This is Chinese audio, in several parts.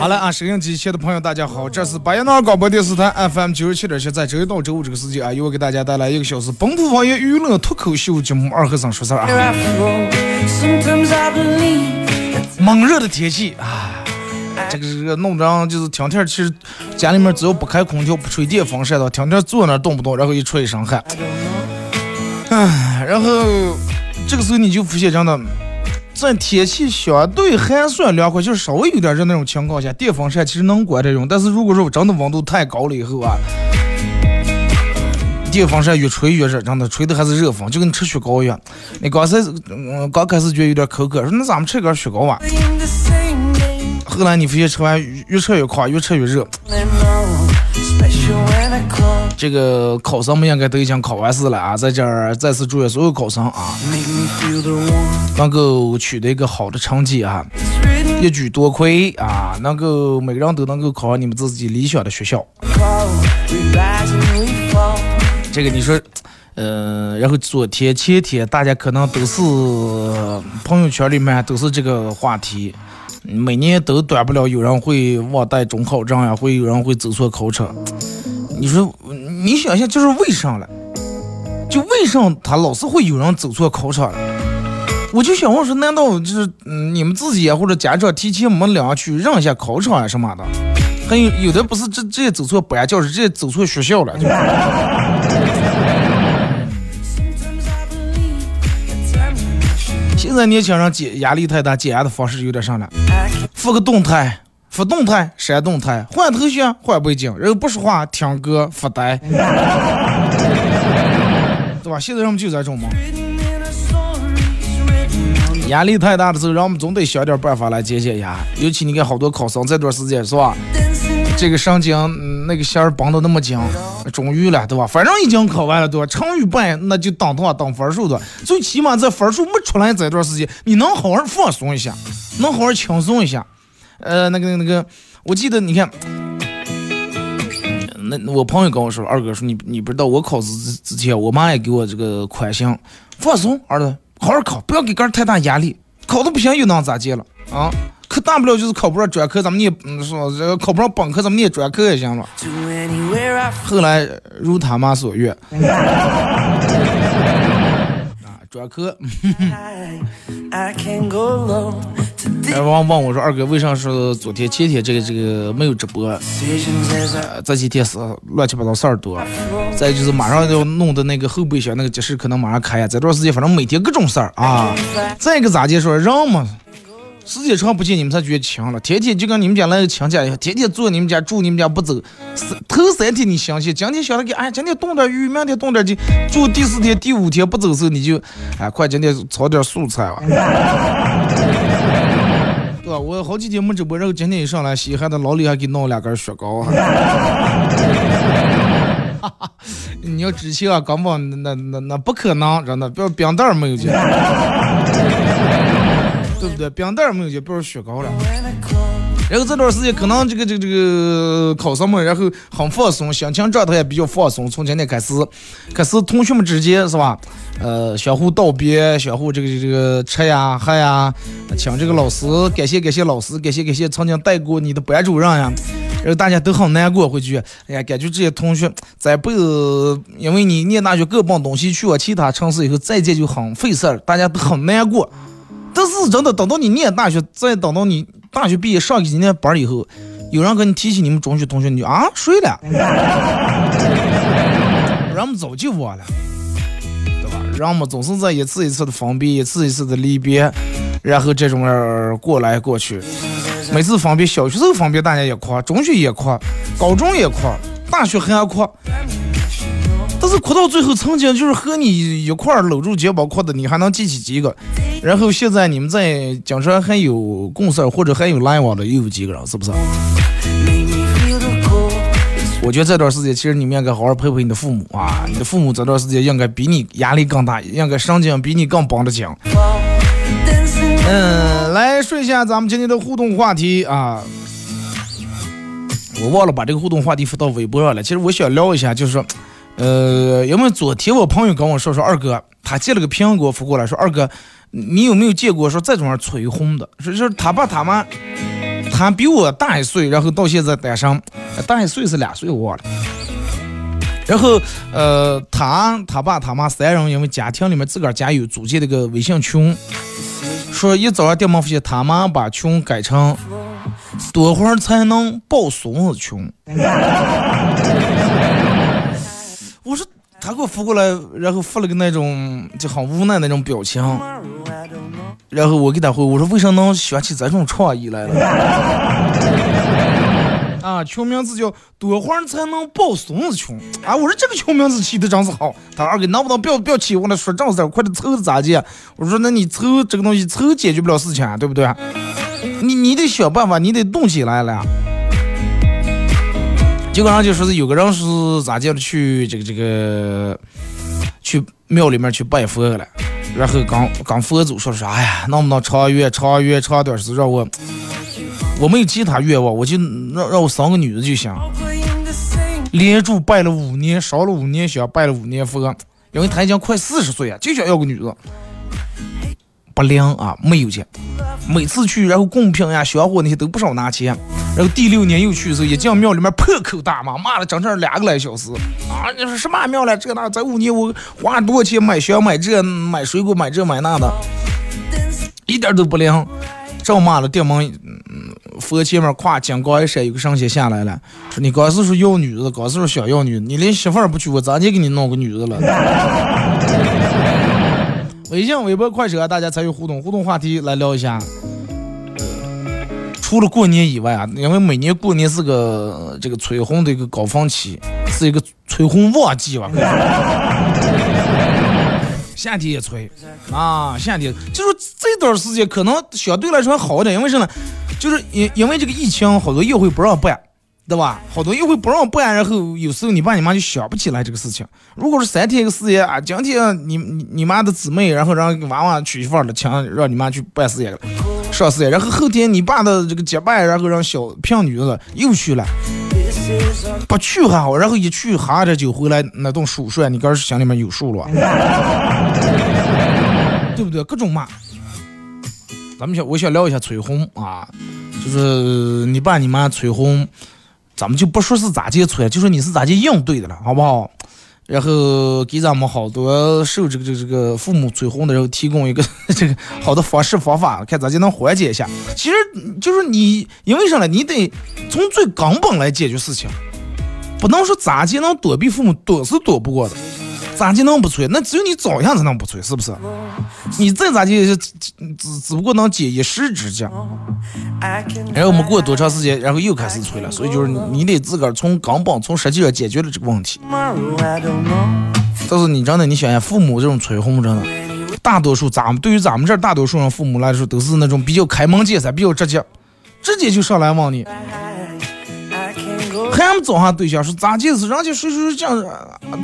好了啊，收音机前的朋友，大家好，这是巴彦淖尔广播电视台 FM 九十七点七，在周一到周五这个时间啊，由我给大家带来一个小时本土方言娱乐脱口秀节目《二和尚说事儿》啊。猛热的天气啊，这个热弄张就是天天其实家里面只要不开空调、不吹电风扇的话，天天坐那动不动，然后一出一身汗。唉，然后这个时候你就发现真的。在天气相对还算凉快，就是稍微有点热那种情况下，电风扇其实能管着用。但是如果说真的温度太高了以后啊，电风扇越吹越热，真的吹的还是热风，就跟吃雪糕一样。你刚才嗯刚开始觉得有点口渴，说那咱们吃根雪糕吧。后来你发现吃完越吃越快，越吃越热。这个考生们应该都已经考完试了啊，在这儿再次祝愿所有考生啊，能够取得一个好的成绩啊，一举多亏啊，能够每个人都能够考上你们自己理想的学校。这个你说，嗯，然后昨天前天大家可能都是朋友圈里面都是这个话题。每年都短不了，有人会忘带中考证呀，会有人会走错考场。你说，你想想，就是为啥了？就为啥他老是会有人走错考场？我就想问说，难道就是，你们自己，或者家长提前没领去认一下考场啊什么的？还有有的不是这直接走错班，教室，直接走错学校了。现在年轻人解压力太大，解压的方式有点啥了？发个动态，发动态，删动态，换头像，换背景，然后不说话，听歌，发呆，对吧？现在人们就这种嘛。压力太大的时候，人们总得想点办法来解解压。尤其你看好多考生这段时间是吧？这个神经那个弦儿绷得那么紧，终于了，对吧？反正已经考完了，对吧？成与败那就等等等分数的，最起码在分数没出来这段时间，你能好好放松一下，能好好轻松一下。呃，那个那个，我记得你看，那我朋友跟我说，二哥说你你不知道，我考试之之前，我妈也给我这个宽心，放松，儿子，好好考，不要给个太大压力，考的不行又能咋地了啊？可大不了就是考不上专科，咱们念嗯说这个考不上本科，咱们念专科也行了。后来如他妈所愿，啊，专科。哎，王问我说二哥，为啥是昨天前天这个这个没有直播？这几天是乱七八糟事儿多，再就是马上要弄的那个后备箱那个集市可能马上开呀，这段时间反正每天各种事儿啊。再一个咋介说人嘛？时间长不见，你们才觉得强了。天天就跟你们家那个亲家一样，天天坐你们家住你们家不走。头三天你相信，今天想着给，哎，今天冻点鱼，明天冻点鸡。住第四天、第五天不走时候，你就，哎，快今天炒点素菜吧。对吧？我好几天没直播，然后今天一上来，稀罕的老李还给弄两根雪糕。你要之前啊，根本那那那不可能，真的，不要冰袋没有见。对不对？冰袋没有就不是雪糕了。然后这段时间可能这个这个这个考生们，然后很放松，心情状态也比较放松。从今天开始，开始同学们之间是吧？呃，相互道别，相互这个这个吃呀喝呀，请这个老师，感谢感谢老师，感谢感谢曾经带过你的班主任呀。然后大家都很难过，回去，哎呀，感觉这些同学在辈子因为你念大学各奔东西去往其他城市以后再见就很费事儿，大家都很难过。但是真的等到你念大学，再等到你。大学毕业上几年班以后，有人跟你提起你们中学同学，你就啊睡了，人们早就忘了，对吧？人们总是在一次一次的分别，一次一次的离别，然后这种人过来过去，每次分别，小学时候分别大家也哭，中学也哭，高中也哭，大学还要哭。是哭到最后，曾经就是和你一块搂住肩膀哭的，你还能记起几个？然后现在你们在江山还有共事或者还有来往的又有几个人？是不是？我觉得这段时间其实你们应该好好陪陪你的父母啊！你的父母这段时间应该比你压力更大，应该神经比你更绷得紧。嗯，来说一下咱们今天的互动话题啊！我忘了把这个互动话题发到微博上了。其实我想聊一下，就是说。呃，因为昨天我朋友跟我说说二哥，他借了个苹果发过来，说二哥，你有没有见过说这种人催婚的？说就是他爸他妈，他比我大一岁，然后到现在单身，大一岁是两岁我忘了。然后呃，他他爸他妈三人因为家庭里面自个儿家有组建了个微信群，说一早上电门发现他妈把群改成多会儿才能抱孙子群。我说他给我发过来，然后发了个那种就很无奈那种表情，然后我给他回我说为啥能想起这种创意来了？啊，群名字叫多会儿才能抱孙子群啊！我说这个群名字起的真是好。他说二哥能不能不要不要起我那说正事儿，快点凑咋的？我说那你凑这个东西凑解决不了事情啊，对不对？你你得想办法，你得动起来了。结果上就说是有个人是咋叫的去这个这个去庙里面去拜佛了，然后刚刚佛祖说啥呀？能不能长愿长愿长点是让我我没有其他愿望，我就让让我生个女的就行。连住拜了五年，烧了五年香，拜了五年佛，因为他已经快四十岁了，就想要个女的。不灵啊，没有钱。每次去，然后贡品呀、香火那些都不少拿钱。然后第六年又去的时候，一进庙里面破口大骂，骂了整整两个来小时。啊，你说什么庙了？这那？这五年我花多少钱买香、买这、买水果、买这买那的，一点都不灵。照骂了，电门佛前面跨金刚一闪，有个神仙下来了，说你刚是说要女的，刚是说想要女的，你连媳妇儿不娶，我咋就给你弄个女的了？微信、微博、快手啊，大家参与互动，互动话题来聊一下。除了过年以外啊，因为每年过年是个这个催婚的一个高峰期，是一个催婚旺季吧。夏天也催啊，夏天就是这段时间可能相对来说好一点，因为什么？就是因因为这个疫情，好多约会不让办。对吧？好多又会不让办，然后有时候你爸你妈就想不起来这个事情。如果是三天一个事业啊，今天你你你妈的姊妹，然后让娃娃娶媳妇儿了，请让你妈去办事业了，上事业，然后后天你爸的这个结拜，然后让小聘女子又去了，不去还好，然后一去哈着就回来那顿数算，你个是心里面有数了，对不对？各种骂。咱们想，我想聊一下催婚啊，就是你爸你妈催婚。咱们就不说是咋接触呀，就说你是咋接应对的了，好不好？然后给咱们好多受这个这个这个父母催婚的人提供一个这个好的方式方法，看咋就能缓解一下。其实就是你因为啥呢？你得从最根本来解决事情，不能说咋就能躲避父母，躲是躲不过的。咋就能不催？那只有你早样才能不催，是不是？你再咋就只只只不过能解一时之急。然后我们过多长时间，然后又开始催了。所以就是你得自个儿从根本、从实际上解决了这个问题。但是你真的，你想想，父母这种催婚，真的，大多数咱们对于咱们这大多数人父母来说，都是那种比较开门见山、比较直接，直接就上来问你。找上对象，说咋解释？人家谁谁这样，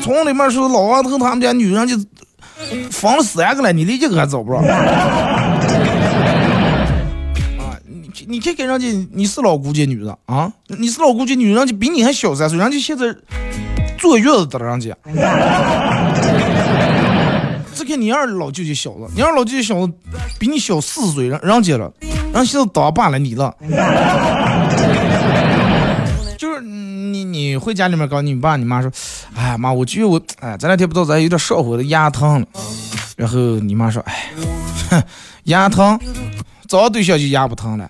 村里面说老王头他们家女人就分了三个了，你连一个还找不着。啊，你你看看人家，你是老姑家女的啊？你是老姑家女，人家比你还小三岁，人家现在坐月子的，人家。只看你二老舅舅小子，你二老舅舅小子比你小四岁，人人家了，人家现在当爸了，你了。就是你你回家里面告你爸你妈说，哎呀妈，我觉得我哎咱两天不知道咋有点上火的牙疼了，然后你妈说，哎，哼，牙疼。找对象就牙不疼了。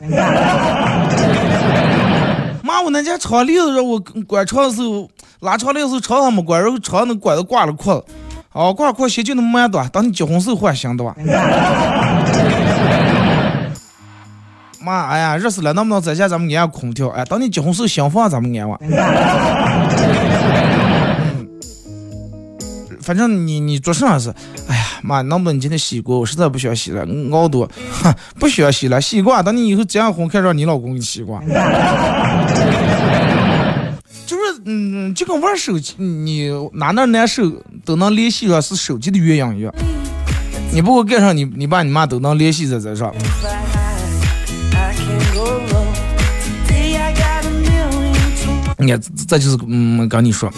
妈，我那家长链子让我关窗的时候，拉长链子时候长还没关，然后长那管子挂了裤子，哦，挂了裤鞋就那么短，等你结婚时候换新的吧。妈，哎呀，热死了，能不能在家咱们安空调？哎，等你结婚时候新房咱们安吧。反正你你做啥是，哎呀妈，能不能你今天洗锅？我实在不想洗了，熬多，哼，不需要洗了，洗惯。等你以后结完婚，看让你老公给你洗惯。就是嗯，就跟玩手机，你哪哪难受都能联系上，是手机的原因一样。你不管干啥，你你爸你妈都能联系在这上。你看，这就是嗯，跟你说。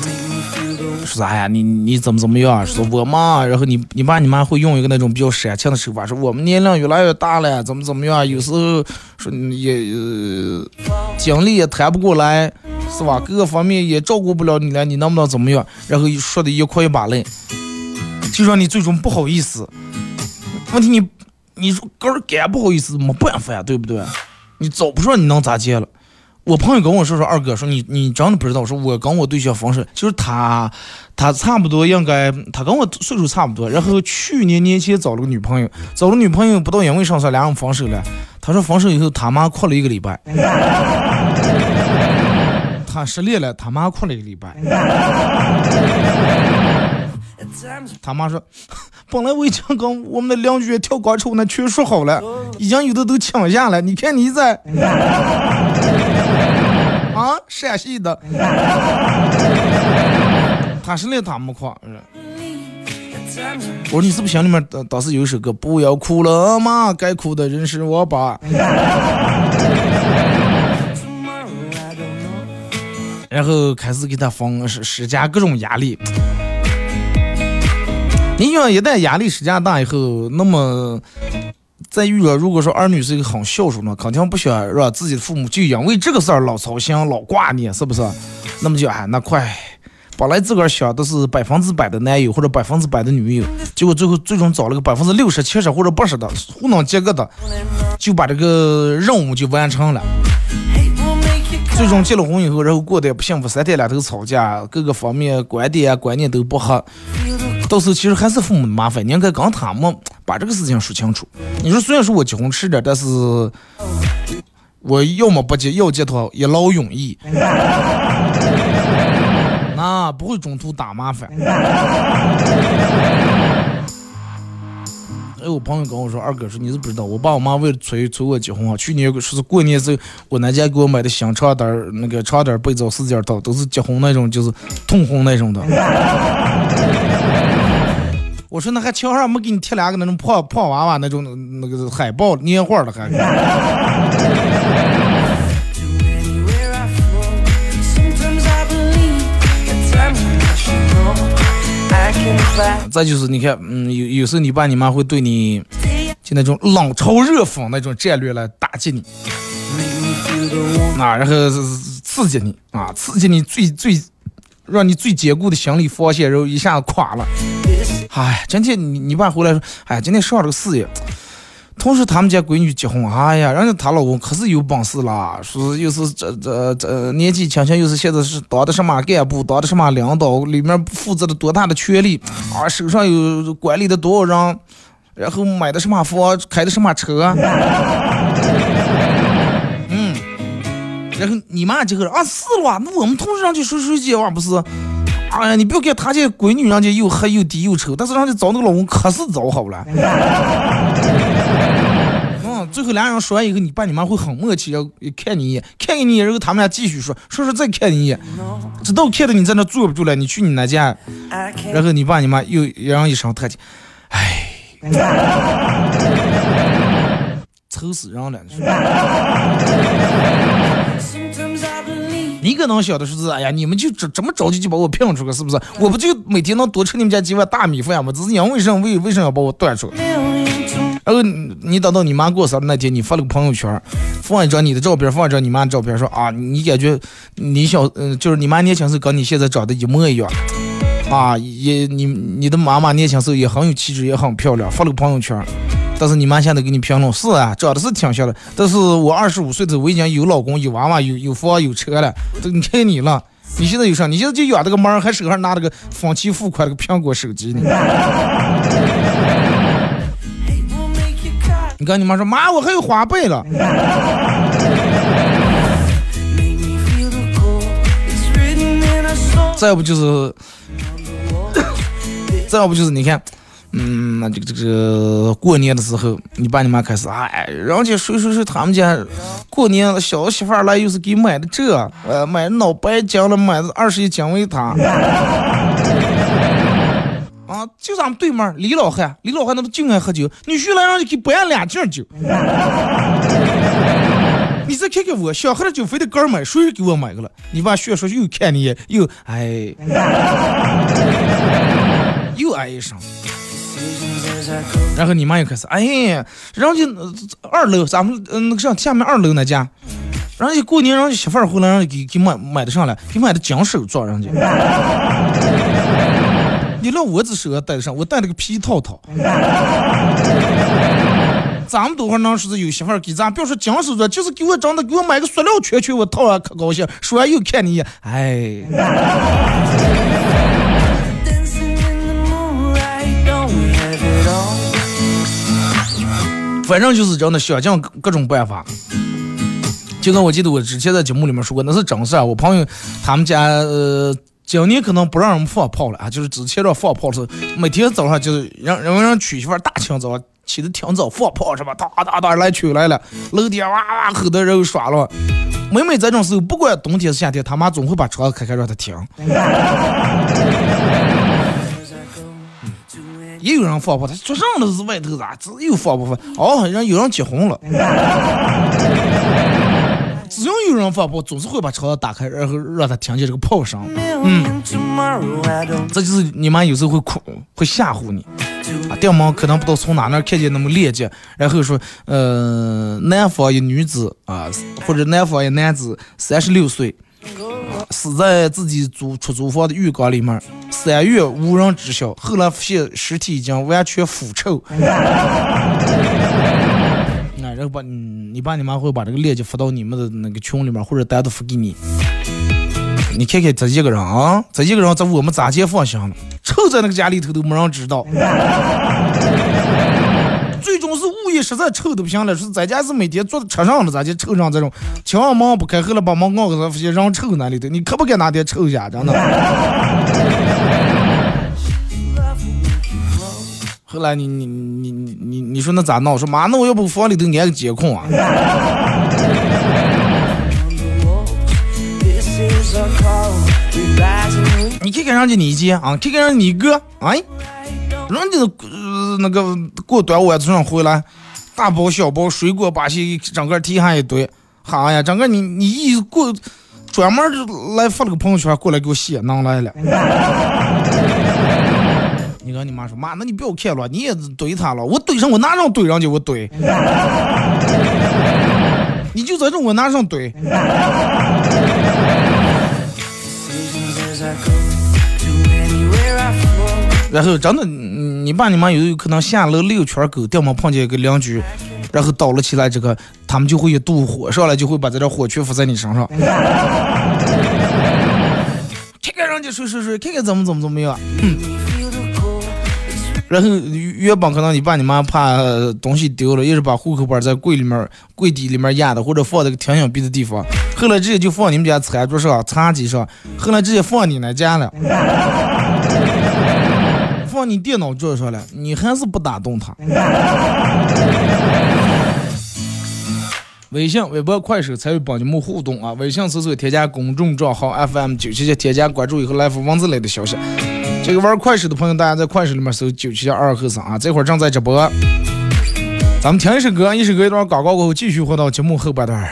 说啥呀？你你怎么怎么样？说我妈，然后你你爸你妈会用一个那种比较煽情的手法，说我们年龄越来越大了，怎么怎么样？有时候说你也呃精力也谈不过来，是吧？各个方面也照顾不了你了，你能不能怎么样？然后说的一哭一把泪，就让你最终不好意思。问题你你说哥儿干不好意思没办法呀，对不对？你早不说你能咋接了？我朋友跟我说说，二哥说你你真的不知道，说我跟我对象分手，就是他，他差不多应该，他跟我岁数差不多，然后去年年前找了个女朋友，找了女朋友不到因为上事，俩人分手了。他说分手以后他妈哭了一个礼拜，他失恋了，他妈哭了一个礼拜。他妈说，本来我已经跟我们的邻居跳广场舞那全说好了，已经有的都请下了，你看你在。啊，陕西的，他是那他没夸。我说你是不是心里面当当时有一首歌，不要哭了嘛，该哭的人是我爸。然后开始给他放施施加各种压力。你想一旦压力施加大以后，那么。在遇到如果说儿女是一个很孝顺的，肯定不想让自己的父母就因为这个事儿老操心、老挂念，是不是？那么就哎，那快，本来自个儿想的是百分之百的男友或者百分之百的女友，结果最后最终找了个百分之六十、七十或者八十的糊弄几个的，就把这个任务就完成了。最终结了婚以后，然后过得也不幸福，三天两头吵架，各个方面观点啊观念都不合。到时候其实还是父母的麻烦，你应该跟他们把这个事情说清楚。你说虽然说我结婚迟点，但是我要么不结，要结的话一劳永逸，那不会中途打麻烦。哎，我朋友跟我说，二哥说你是不知道，我爸我妈为了催催我结婚啊，去年说是过年时候，我那家给我买的新床单那个床单被子四件套，都是结婚那种，就是通婚那种的。我说那还墙上没给你贴两个那种破破娃娃那种那个海报年画的还。再就是你看，嗯，有有时候你爸你妈会对你就那种冷嘲热讽那种战略来打击你，啊，然后刺激你啊，刺激你最最让你最坚固的心理防线，然后一下子垮了。哎，今天你你爸回来说，哎，今天上了个事业，同时他们家闺女结婚，哎呀，人家她老公可是有本事啦，说又是这这这年纪轻轻，又是现在是当的什么干部，当的什么领导，里面负责的多大的权力啊，手上有管理的多少人，然后买的什么房，开的什么车，嗯，然后你妈就说啊是了，那我们同事上去说说姐话不是。哎呀，你不要看他这闺女，人家又黑又低又丑，但是人家找那个老公可是找好了。嗯，最后俩人说完以后，你爸你妈会很默契，要看你一眼，看你一眼，然后他们俩继续说，说说再看你一眼，直到看到你在那坐不住了，你去你那家，然后你爸你妈又让一声叹气，哎，愁死人了。你可能想的是，哎呀，你们就这这么着急就把我骗出去，是不是？我不就每天能多吃你们家几碗大米饭吗？只是因为什么？为为什么要把我断出来？然后你等到你妈过生日那天，你发了个朋友圈，放一张你的照片，放一张你妈的照片，说啊，你感觉你小，嗯，就是你妈年轻时候跟你现在长得一模一样，啊，也你你的妈妈年轻时候也很有气质，也很漂亮，发了个朋友圈。但是你妈现在给你评论是啊，长得是挺像的。但是我二十五岁的我已经有老公、有娃娃、有有房、有车了。都你看你了，你现在有啥？你现在就养这个猫，还手上拿了个分期付款那个苹果手机呢。你跟你妈说，妈，我还有花呗了。再不就是，再不就是你看。嗯，那这个这个过年的时候，你爸你妈开始，哎，人家谁谁谁他们家过年，小媳妇儿来又是给买的这，呃，买脑白金了，买的二十一金维他。啊，就咱们对面李老汉，李老汉那不就爱喝酒，女婿来让你给搬两斤酒。你再看看我，想喝的酒非得哥买，谁给我买个了？你爸学说又看你又哎，又哎一声。然后你妈又开始，哎呀，人家二楼，咱们嗯那个上下面二楼那家，人家过年人家媳妇儿回来，人家给给买买的上来，给买的金手镯，人家。你让我这手上戴上，我戴了个皮套套。咱们多会儿能说是有媳妇儿给咱，别说金手镯，就是给我长的，给我买个塑料圈圈，我套上可高兴。说完又看你一眼，哎。反正就是真的想尽各种办法，就跟我记得我之前在节目里面说过，那是真事儿。我朋友他们家呃，今年可能不让人放炮了啊，就是之前让放炮的时候，每天早上就是让让让娶媳妇大清早起的挺早放炮是吧？哒哒哒来娶来了，楼底哇哇吼的人耍了。每每这种时候，不管冬天是夏天，他妈总会把窗开开让他听。也有人放炮，他做上都是外头咋，只有放不放？哦，人有人结婚了。只要有人放炮，总是会把窗子打开，然后让他听见这个炮声。嗯，这就是你妈有时候会哭，会吓唬你。啊，爹妈可能不知道从哪那看见那么链接，然后说，呃，南方一女子啊，或者南方一男子，三十六岁。死在自己租出租房的浴缸里面，三月无人知晓。后来发现尸体已经完全腐臭。那然后把你爸你妈会把这个链接发到你们的那个群里面，或者单独发给你。你看看这一个人啊，这一个人在我们咋接放心了？臭在那个家里头都没人知道。实在臭的不行了，是咱家是每天坐在车上了，咋就臭上这种？千万门不开，后来把门关上，发现人臭那里头，你可不敢拿点臭一下，真的。后来你你你你你你说那咋闹？我说妈，那我要不房里头安个监控啊？你看看人家你姐啊，看看人家你哥，哎，人家。那个过端午从上回来，大包小包水果把些整个提上一堆，好呀，整个你你一过，专门来发了个朋友圈过来给我写囊来了。你跟你妈说，妈，那你不要看了，你也怼他了，我怼上我拿上怼上去我怼，你就在这我拿上怼。然后真的。你爸你妈有有可能下楼遛圈狗，掉毛碰见一个邻居，然后倒了起来，这个他们就会一肚火上来，就会把这点火全敷在你身上。看 看人家谁谁谁，看看怎么怎么怎么样。然后原本可能你爸你妈怕东西丢了，也是把户口本在柜里面、柜底里面压的，或者放在个挺隐蔽的地方。后来直接就放你们家餐桌上、茶几上，后来直接放你那家了。放你电脑桌上了，你还是不打动他。微信、微博、快手参与帮节目互动啊！微信搜索添加公众账号 FM 九七七，添加关注以后来发文字类的消息。这个玩快手的朋友，大家在快手里面搜九七七二和尚啊，这会儿正在直播。咱们听一首歌，一首歌一段广告过后，继续回到节目后半段，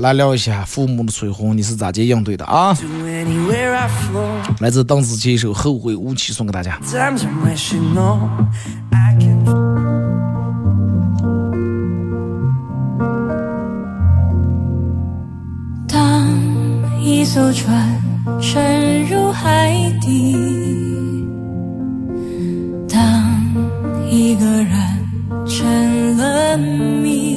来聊一下父母的催婚，你是咋接应对的啊？来自邓紫棋一首《后会无期》送给大家。当一艘船沉入海底，当一个人。成了谜，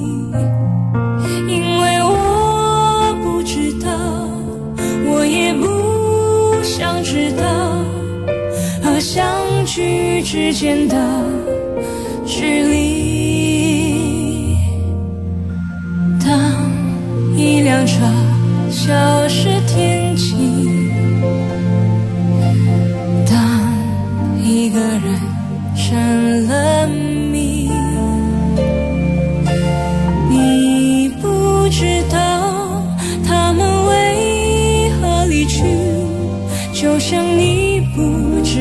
想知道，和相聚之间的距离。当一辆车消失天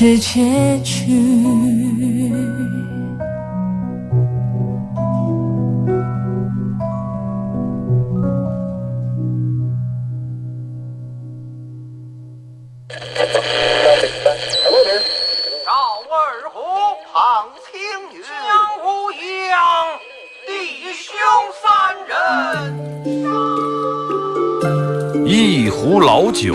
是结局。赵二虎，庞青云，江无恙，弟兄三人，一壶老酒。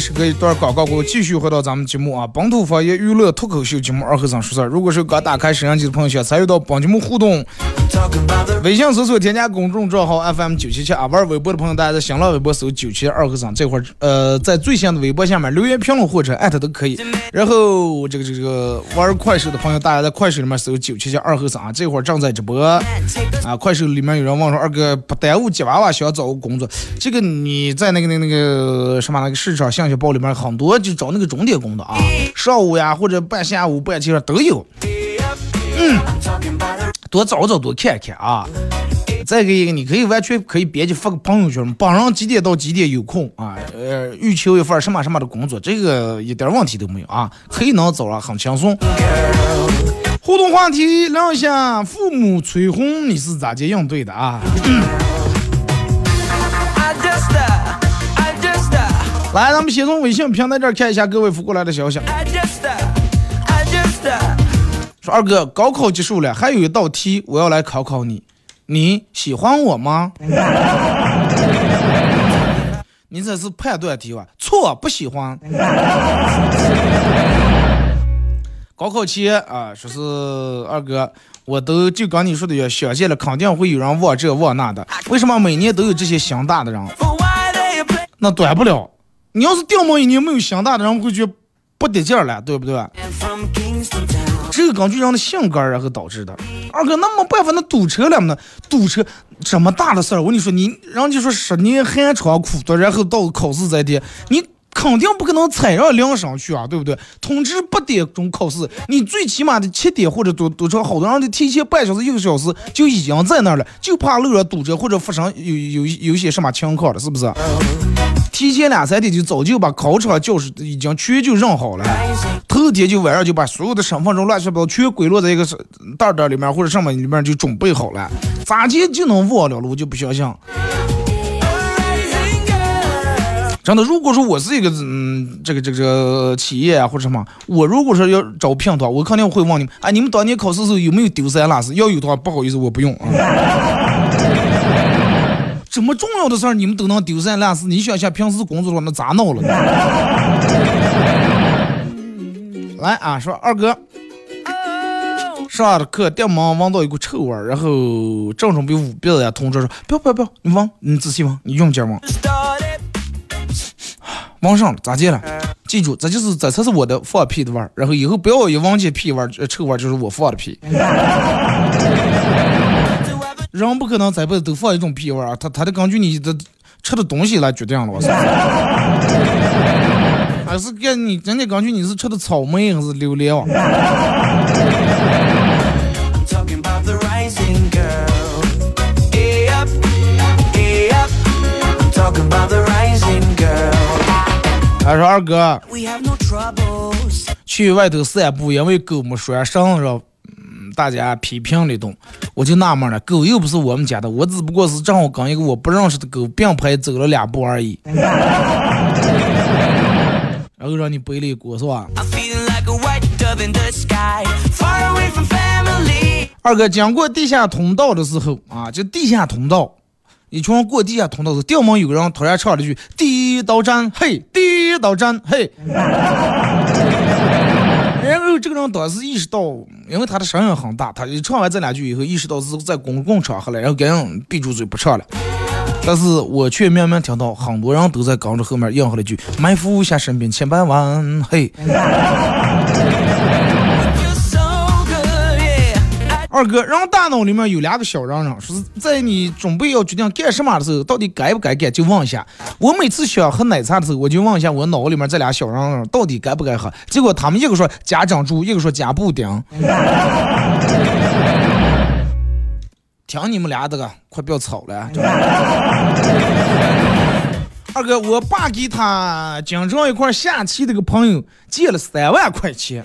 是个，一时隔一段广告过后，继续回到咱们节目啊，本土方言娱乐脱口秀节目二和尚说事儿。如果是刚打开摄像机的朋友，想参与到本节目互动，微信搜索添加公众账号 FM 九七七啊，玩微博的朋友，大家在新浪微博搜九七二和尚这会儿，呃，在最新的微博下面留言评论或者艾特都可以。然后这个这个玩快手的朋友，大家在快手里面搜九七七二和尚啊，这会儿正在直播啊。快手里面有人问说，二哥不耽误吉娃娃想找个工作，这个你在那个那个那个什么那个市场信息报里面很多就找那个钟点工的啊，上午呀或者半下午半天都有。the 多找找，多看看啊。再给一个，你可以完全可以编辑发个朋友圈，晚上几点到几点有空啊？呃，欲求一份什么什么的工作，这个一点问题都没有啊，可以能找了，很轻松。互动话题聊一下父母催婚，你是咋接应对的啊？来，咱们先从微信平台这儿看一下各位发过来的消息。说二哥，高考结束了，还有一道题我要来考考你，你喜欢我吗？你这是判断题吧？错，不喜欢。高考前啊，说是二哥，我都就跟你说的一样，想见了肯定会有人忘这忘那的。为什么每年都有这些心大的人？那短不了。你要是掉毛一年没有心大的人，会觉得不得劲儿了，对不对？根据人的性格然后导致的。二哥，那没办法，那堵车了呢？堵车这么大的事儿，我跟你说，你人家说十年寒窗苦读，然后到考试这天，你肯定不可能踩上铃声去啊，对不对？通知八点钟考试，你最起码的七点或者多多少，好多人就提前半小时一个小时就已经在那儿了，就怕路上堵车或者发生有有有些什么情况了，是不是？提前两三天就早就把考场教室已经全就认好了，头天就晚上就把所有的身份证乱七八糟全归落在一个袋袋里面或者什么里面就准备好了，咋接就能忘了了？我就不相信。真的，如果说我是一个嗯，这个这个企业啊或者什么，我如果说要招聘的话，我肯定会问你们，哎，你们当年考试的时候有没有丢三落四？要有的话，不好意思，我不用啊。这么重要的事儿，你们都能丢三落四，你想想平时工作的话，那咋闹了呢？来啊，说二哥，上的课电门闻到一股臭味儿，然后正准备捂鼻子呀，同桌说不要不要不要，你闻，你仔细闻，你用劲闻闻上了，咋接了？记住，这就是这才是我的放屁的味儿，然后以后不要一闻见屁味儿、呃臭味儿，就是我放的屁。人不可能这辈子都放一种屁味儿啊，他他得根据你的吃的东西来决定了，我操！还是跟你人家根据你是吃的草莓还是榴莲啊？他说二哥.去外头散步，因为狗没拴绳子，嗯，大家批评了一顿，我就纳闷了，狗又不是我们家的，我只不过是正好跟一个我不认识的狗并排走了两步而已。然后让你背了一锅是吧.二哥经过地下通道的时候啊，就地下通道，一群人过地下通道时，吊门有个人突然唱了一句“第一道战，嘿，第一道战，嘿”，然后这个人当时意识到，因为他的声音很大，他一唱完这两句以后，意识到是在公共场合了，然后赶紧闭住嘴不唱了。但是我却明明听到很多人都在跟着后面应和了一句“埋伏下身边千百万”，嘿。二哥，人大脑里面有两个小嚷嚷，说是在你准备要决定干什么的时候，到底该不该干，就问一下。我每次想喝奶茶的时候，我就问一下我脑里面这俩小嚷嚷到底该不该喝。结果他们一个说加珍珠，一个说加布丁。听你们俩这个，快不要吵了。二哥，我爸给他经常一块下棋的个朋友借了三万块钱。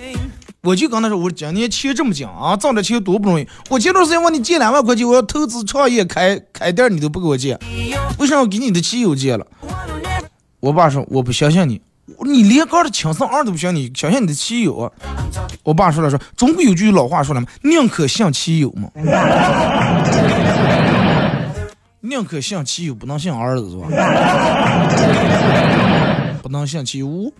我就跟他说，我说今年钱这么紧啊，挣点钱多不容易。我前段时间问你借两万块钱，我要投资创业开开店，你都不给我借，为啥要给你的亲友借了？我爸说我不相信你，你连个的亲生儿都不相信你，相信你的亲友啊？我爸说了说，中国有句老话说了嘛，宁可信其有嘛，宁可信其有，不能信儿子是吧？不能信其无。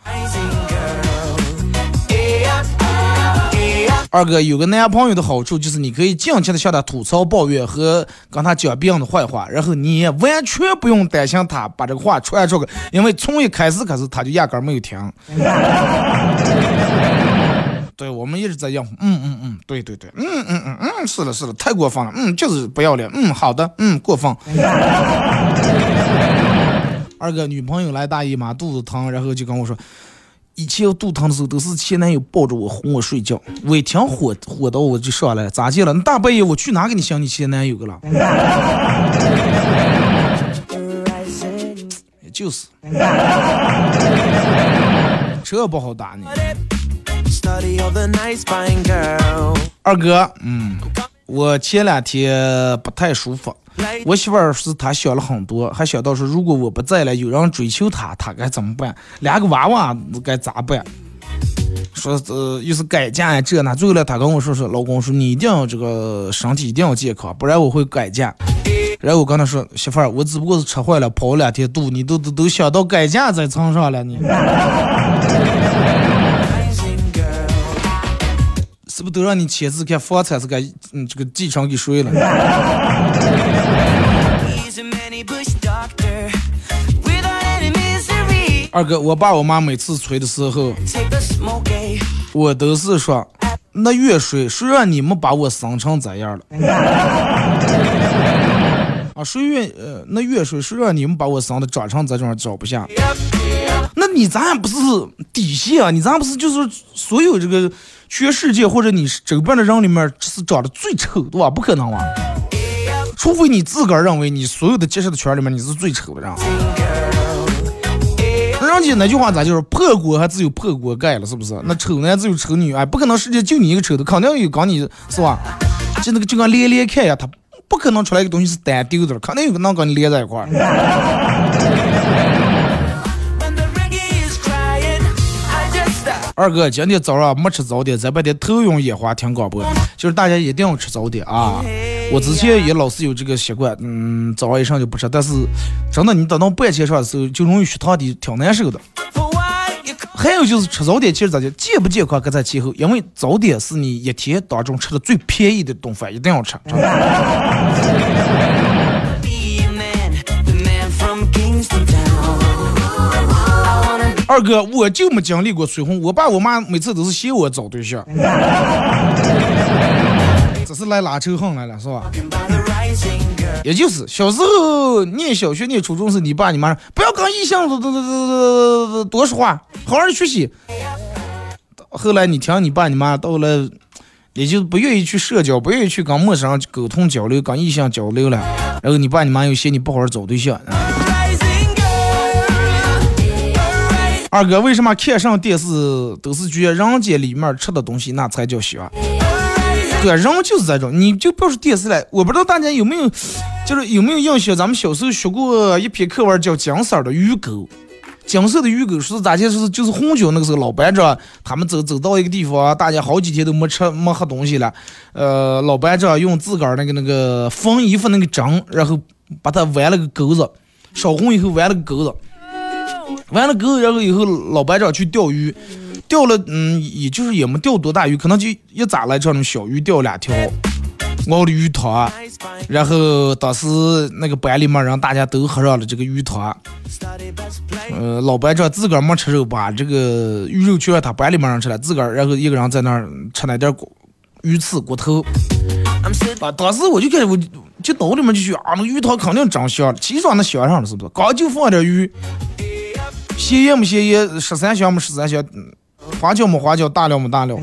二哥有个男朋友的好处就是你可以尽情的向他吐槽抱怨和跟他讲别人的坏话，然后你也完全不用担心他把这个话传出去，因为从一开始开始他就压根儿没有听。对，我们一直在应付，嗯嗯嗯，对对对，嗯嗯嗯嗯，是的是的，太过分了，嗯，就是不要脸，嗯，好的，嗯，过分。二哥女朋友来大姨妈，肚子疼，然后就跟我说，以前我肚疼的时候都是前男友抱着我哄我睡觉，我一听火火到我就上来了，咋接了？你大半夜我去哪给你想你前男友去了？就是，这不好打你。二哥，嗯，我前两天不太舒服，我媳妇儿是她想了很多，还想到说如果我不在了，有人追求她，她该怎么办？两个娃娃该咋办？说呃，又是改嫁呀这那，最后来她跟我说说，老公说你一定要这个身体一定要健康，不然我会改嫁。然后我跟她说，媳妇儿，我只不过是吃坏了，跑了两天肚，你都都都想到改嫁在床上了，你 是不是都让你签字看房产是该嗯这个继承给谁了？二哥，我爸我妈每次催的时候 eh? 我都是说，那月水谁让你们把我生成这样了？啊，谁愿呃，那月水谁让你们把我生的长成这种找不下？那你咱也不是底线啊？你咱不是就是所有这个全世界或者你周边的人里面是长得最丑的吧？不可能吧？除非你自个儿认为你所有的结识的圈里面你是最丑的人。人家那句话咋就是破锅还只有破锅盖了，是不是？那丑男只有丑女哎，不可能世界就你一个丑的，肯定有跟你是吧？就那个就跟连连看呀，他不可能出来一个东西是单丢的，肯定有个能跟你连在一块儿。二哥今天早上没吃早点，在外边偷用烟花听广播，就是大家一定要吃早点啊！我之前也老是有这个习惯，嗯，早上一上就不吃，但是真的你等到半夜上的时候，就容易血糖低，挺难受的。还有就是吃早点，其实咋讲，健不健康搁在其后，因为早点是你一天当中吃的最便宜的顿饭，一定要吃。真的二哥，我就没经历过催婚，我爸我妈每次都是嫌我找对象，这是来拉仇恨来了，是吧.也就是小时候念小学、念初中时，你爸你妈说不要跟异性多多多多多多说话，好好学习。后来你听你爸你妈到了，也就不愿意去社交，不愿意去跟陌生人沟通交流，跟异性交流了。然后你爸你妈又嫌你不好好找对象。二哥，为什么看上电视都是觉得人家里面吃的东西那才叫香？对，人就是这种，你就别说电视了，我不知道大家有没有，就是有没有印象，咱们小时候学过一篇课文叫金色的鱼钩。金色的鱼钩是咋解释？就是红军那个时候老班长他们走走到一个地方，大家好几天都没吃没喝东西了，呃，老班长用自个儿那个那个缝衣服那个针，然后把它弯了个钩子，烧红以后弯了个钩子，完了钩子，然后以后老班长去钓鱼，钓了，嗯，也就是也没钓多大鱼，可能就一咋来这种小鱼钓两条，熬的鱼汤，然后当时那个班里面让大家都喝上了这个鱼汤，呃，老班长自个儿没吃肉，把这个鱼肉全让他班里面人吃了，自个儿然后一个人在那儿吃那点骨鱼刺骨头，啊，当时我就开始我就脑里面就想啊，那鱼汤肯定真香，其实让那香上了是不是？刚就放点鱼，咸盐没咸盐，十三香没十三香，花椒没花椒，大料没大料。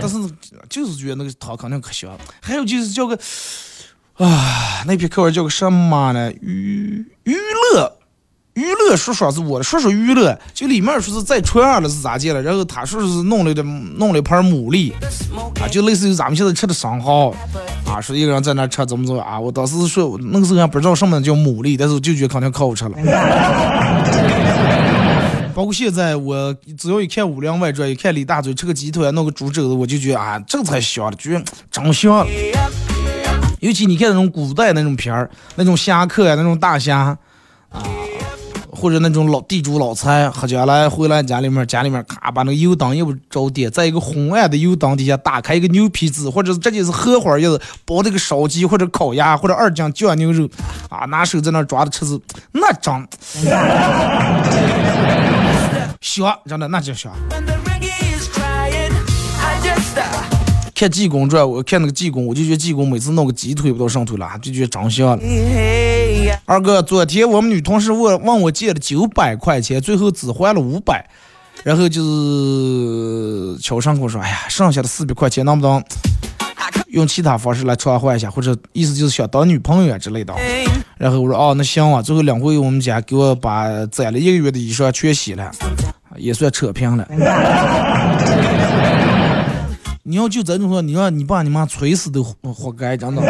但是就是觉得那个汤肯定可香了。还有就是叫个啊，那篇课文叫个什么呢？娱娱乐。娱乐说说是我的，说说娱乐，就里面说是在船上了是咋介了，然后他说是弄了点弄了一盘牡蛎，啊，就类似于咱们现在吃的生蚝，啊，说一个人在那吃怎么怎么啊，我当时说那个时候还不知道什么叫牡蛎，但是我就觉得肯定可好吃了。包括现在我只要一看《武林外传》，一看李大嘴吃个鸡腿，弄个猪肘子，我就觉得啊，这个才香了，觉得真香了。尤其你看那种古代那种片儿，那种侠客呀，那种大侠啊。或者那种老地主老财喝酒来回来家里面，家里面咔把那个油灯一不着点，在一个昏暗的油灯底下打开一个牛皮纸，或者是直接是荷花叶子包这个烧鸡或者烤鸭或者二斤酱牛肉，啊，拿手在那抓着吃子，那真香，真的那就香。看济公传，我看那个济公，我就觉得济公每次弄个鸡腿不都上头了，就觉得真香了。二哥，昨天我们女同事问问我借了九百块钱，最后只还了五百，然后就是悄声跟我说：“哎呀，剩下的四百块钱能不能用其他方式来偿还一下，或者意思就是想当女朋友啊之类的。”然后我说：“哦，那行啊。”最后两回我们家给我把攒了一个月的衣裳全洗了，也算扯平了。你要就这种说，你让你爸你妈锤死都活该，真的。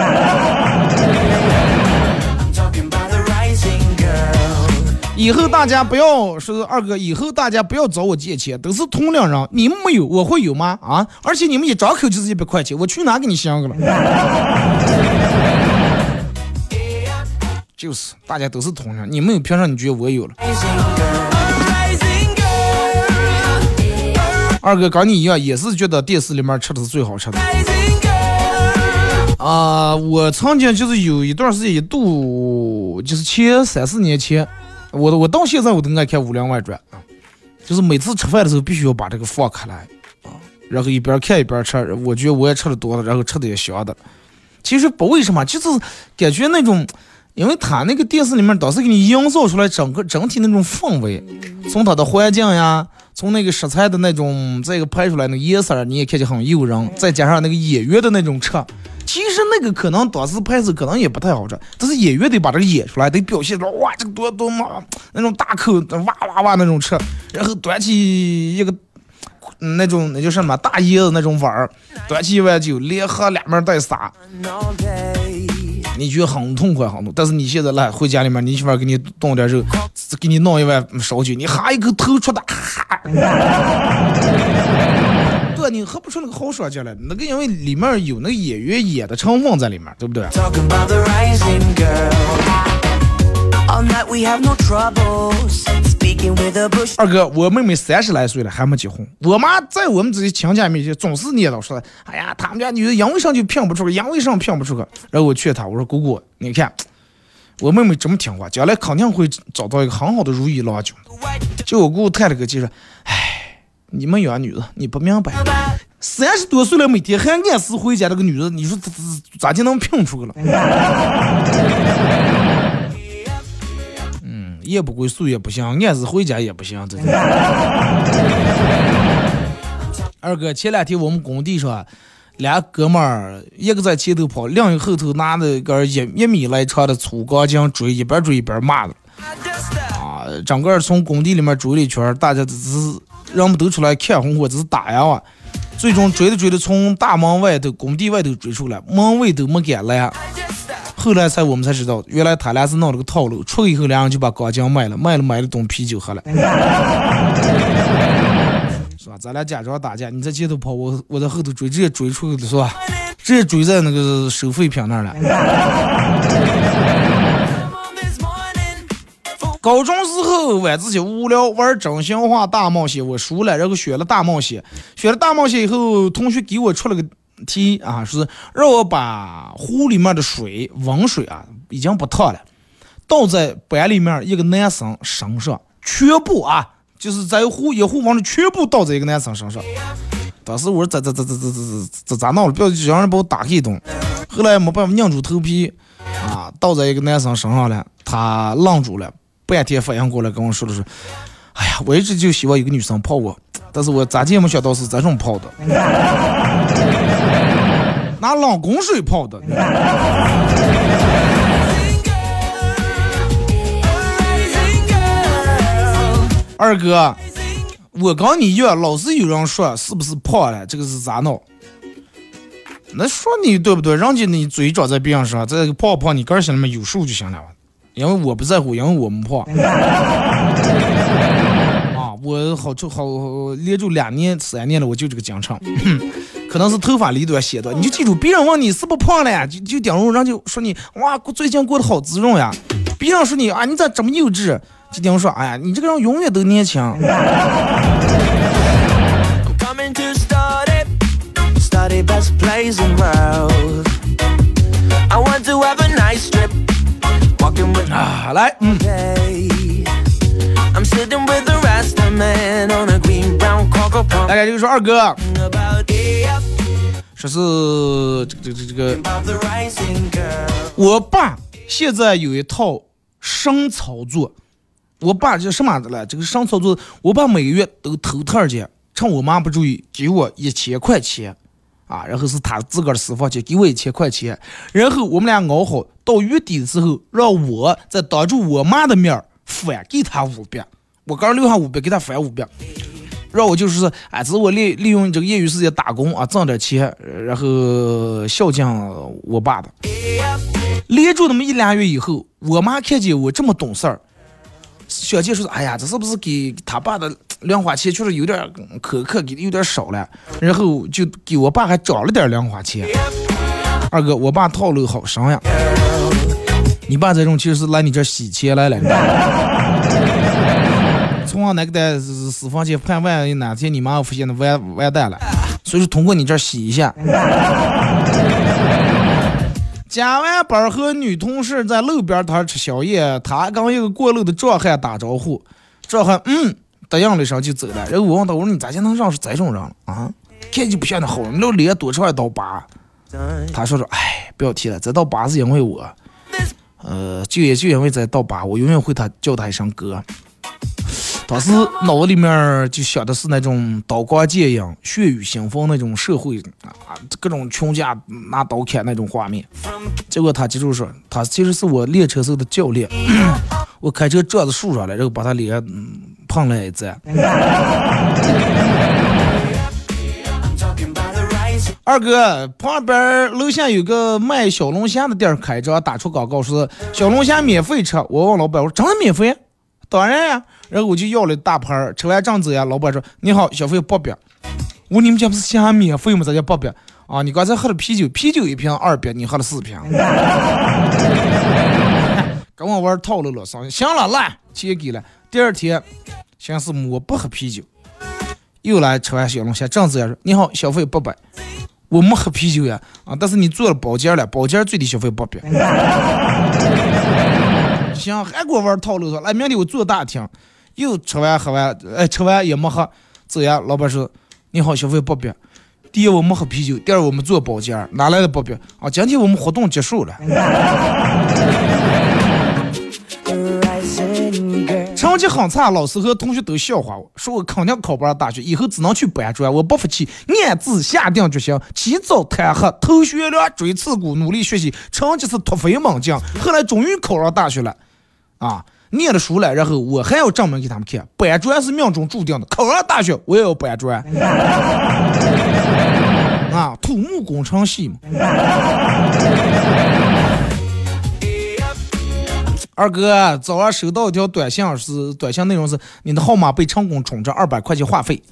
以后大家不要说二哥，以后大家不要找我借钱，都是同龄人，你们没有，我会有吗？啊！而且你们一张口就是一百块钱，我去哪给你相个了？就是大家都是同龄，你们有凭啥你觉得我有了？二哥跟你一样，也是觉得电视里面吃的是最好吃的。啊，我曾经就是有一段时间一度，就是前三四年前，我我到现在我都爱看《武林外传》啊，就是每次吃饭的时候必须要把这个放开来啊，然后一边看一边吃，我觉得我也吃的多了，然后吃的也香的。其实不为什么，就是感觉那种，因为他那个电视里面当时给你营造出来整个整体那种氛围，从他的环境呀。从那个食材的那种，这个拍出来那个颜色，你也看见很诱人，再加上那个演员的那种吃，其实那个可能当时拍摄可能也不太好吃，但是演员得把这个演出来，得表现出哇，这个多多么，那种大口哇哇哇那种吃，然后端起一个那种那叫什么大椰子那种碗儿，端起一碗酒，连喝两面带撒。你觉得很痛快，很痛。但是你现在来回家里面，你媳妇给你炖点肉，给你弄一碗烧酒，你哈一口头出的，哈，对，你喝不出那个好爽劲来。那个因为里面有那个演员演的成分在里面，对不对？二哥，我妹妹三十来岁了还没结婚，我妈在我们这些亲家面前总是念叨说：“哎呀，他们家女的因为啥就拼不出个，因为啥拼不出个。”然后我劝她，我说：“姑姑，你看 我妹妹这么听话，将来肯定会找到一个很好的如意郎君。”就我姑姑叹了个气说：“哎，你们养女的你不明白，三十多岁了，每天还按时回家，这个女的，你说咋咋就能拼出个了？”夜不归宿也不行，按时回家也不行。这 二哥，前两天我们工地上，俩哥们儿，一个在前头跑，另一个后头拿着根一一米来长的粗钢筋追，一边追一边骂的。啊，整个从工地里面追了一圈，大家只是人们都出来看红火，只是打呀哇。最终追着追着，从大门外头、工地外头追出来，门卫都没敢拦。后来才我们才知道，原来他俩是闹了个套路，出去以后两人就把钢筋卖了，卖了买了桶啤酒喝了，是吧？咱俩假装打架，你在前头跑，我我在后头追，直接追出去了，是吧？直接追在那个收废品那儿了。高中时候晚自习无聊玩真心话大冒险，我输了，然后选了大冒险。选了大冒险以后，同学给我出了个题啊，是让我把壶里面的水温水啊已经不烫了，倒在班里面一个男生身上，全部啊就是在壶一壶往里全部倒在一个男生身上。当时我说咋咋咋咋咋咋咋咋闹了，不要让人把我打一顿。后来没办法，硬住头皮啊，倒在一个男生身上了，他愣住了。半天反应过来跟我说的是：“哎呀，我一直就希望有个女生泡我，但是我咋地也没想到是这种泡的，拿冷宫水泡的。”二哥，我跟你一样，老是有人说是不是胖了，这个是咋弄？那说你对不对？人家你嘴长在边上，这个胖不胖，你个人心里面有数就行了。因为我不在乎，因为我没胖。啊，我好就好连住两年、三年了，我就这个奖称。可能是头发离短写的，你就记住，别人问你是不胖了呀，就就顶住，人就说你哇，最近过得好滋润呀。别人说你啊，你咋这么幼稚？就顶说，哎呀，你这个人永远都年轻。啊，来，嗯。大概就是说，二哥，说是这个这个这个，我爸现在有一套生操作。我爸这什么的了？这个生操作，我爸每个月都偷偷去，趁我妈不注意，给我一千块钱。啊，然后是他自个儿私房钱，给我一千块钱，然后我们俩熬好，到月底的时候，让我在当着我妈的面返给他五百，我刚留下五百，给他返五百，让我就是说，哎，只是我利利用这个业余时间打工啊，挣点钱，然后孝敬我爸的。连住那么一两月以后，我妈看见我这么懂事儿，小姐说，哎呀，这是不是给他爸的？零花钱确实有点苛刻，给的有点少了，然后就给我爸还涨了点零花钱。二哥，我爸套路好深呀！你爸这种其实是来你这洗钱来了。从那个的私房钱判万哪天你妈发现的完完蛋了，所以说通过你这洗一下。加完班和女同事在路边摊吃宵夜，他跟一个过路的壮汉打招呼，壮汉嗯。答应了一声就走了，然后我问他，我说你咋就能认识这种人啊？看就不像那好人，那脸多出来一道疤。他说说，哎，不要提了，这道疤是因为我，呃，就也就因为这道疤，我永远会他叫他一声哥。当时脑子里面就想的是那种刀光剑影、血雨腥风那种社会啊，各种穷家拿刀砍那种画面。结果他接着说，他其实是我练车时候的教练。我开车撞在树上了，然后把他脸碰了一次。二哥，旁边楼下有个卖小龙虾的店开着，打出广告说小龙虾免费吃。我问老板，我说真的免费？当然呀。然后我就要了大盘儿，吃完正走呀。老板说：“你好，消费八百。”我：“你们家不是虾免费吗？咋叫八百？啊，你刚才喝了啤酒，啤酒一瓶二百，你喝了四瓶。跟我玩套路了，上行了，来，钱给了。第二天，先是我不喝啤酒，又来吃完小龙虾。正子也说：“你好，消费八百。”我没喝啤酒呀，啊，但是你做了包间了，包间最低消费八百。行，还给我玩套路说，来，明天我坐大厅。又吃完喝完，哎，吃完也没喝，走呀。老板说：“你好，消费八百。第一，我们喝啤酒；第二，我们做保洁，哪来的八百？啊，今天我们活动结束了。成绩很差，老师和同学都笑话我，说我肯定考不上大学，以后只能去搬砖。我不服气，暗自下定决心，起早贪黑，头悬梁，锥刺股，努力学习，成绩是突飞猛进。后来终于考上大学了，啊！念了书了，然后我还要证明给他们看，搬砖是命中注定的。考上大学我也要搬砖，啊，土木工程系嘛。二哥，早上收到一条短信，是短信内容是你的号码被成功充值二百块钱话费。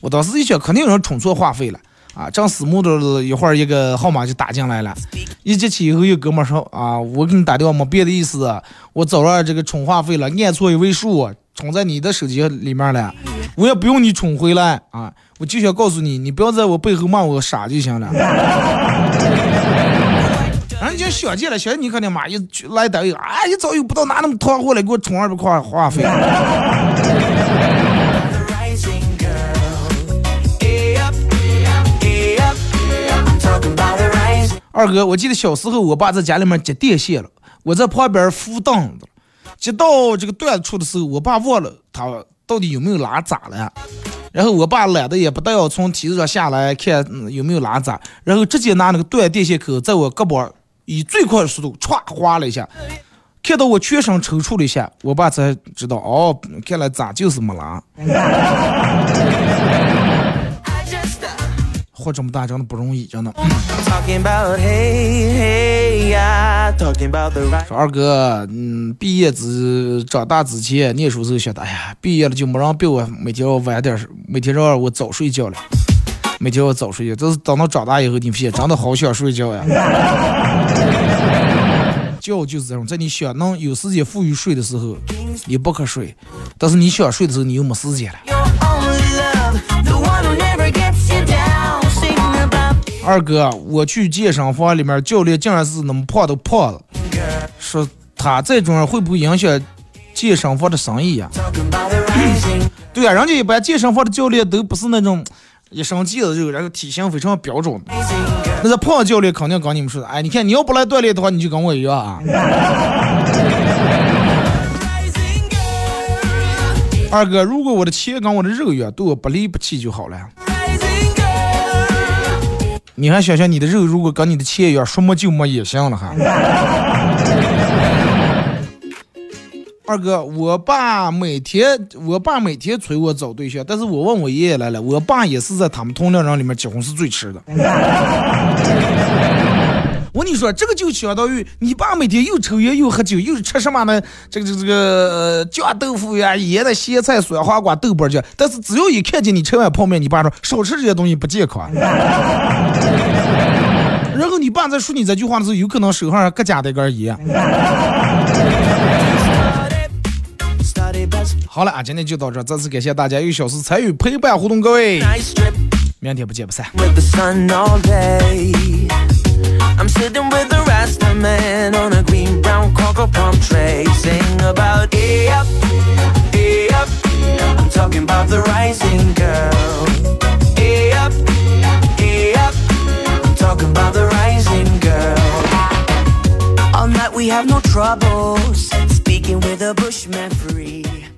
我当时一想，肯定有人充错话费了。啊，正死木的一会儿，一个号码就打进来了。一接起以后，有哥们说啊，我给你打电话没别的意思，我早上这个充话费了，按错一位数，充在你的手机里面了，我也不用你充回来啊，我就想告诉你，你不要在我背后骂我傻就行了。人家想见了，想你肯定妈一来单位，啊，一早又不知道哪那么团货了给我充二百块话费。二哥，我记得小时候我爸在家里面接电线了，我在旁边扶凳子，接到这个断处的时候，我爸忘了他到底有没有拉闸了，然后我爸懒得也不但要从梯子上下来看、有没有拉闸，然后直接拿那个断电线口在我胳膊以最快的速度歘划了一下，看到我全身抽搐了一下，我爸才知道哦，看来闸就是没拉，活这么大真的不容易，真的。说二哥，嗯，毕业之长大之前，念书时候想的，哎呀，毕业了就没人逼我每天要晚点，每天让我早睡觉了，每天要早睡觉。这是等到长大以后，你发现真的好想睡觉呀。觉就是这种，在你想能有时间富裕睡的时候，你不可睡；但是你想睡的时候，你又没时间了。二哥，我去健身房里面，教练竟然是那么胖都胖了，说他这种人会不会影响健身房的生意呀、rising. 对呀、人家一般健身房的教练都不是那种一身腱子肉，然后体型非常标准的。那个胖教练肯定跟你们说的，哎，你看你要不来锻炼的话，你就跟我一样啊。二哥，如果我的钱跟我的肉一样，对我不离不弃就好了。你还想想，你的肉如果跟你的钱一样，说没就没也行了哈。二哥，我爸每天，我爸每天催我找对象，但是我问我爷爷来了，我爸也是在他们同龄人里面结婚是最迟的。我跟你说，这个就相当于你爸每天又抽烟又喝酒，又吃什么呢？这个这个这个酱豆腐呀、腌的咸菜、酸黄瓜、豆瓣酱。但是只要一看见你吃碗泡面，你爸说少吃这些东西不健康。然后你爸在说你这句话的时候，有可能手上各夹的一根烟。好了啊，今天就到这，再次感谢大家一小时参与陪伴互动，各位，nice strip 明天不见不散。I'm sitting with the Rasta man on a green brown cocoa palm tray, sing about hey up, hey up. I'm talking about the rising girl. Hey up, hey up. I'm talking about the rising girl. All night we have no troubles. Speaking with a bushman free.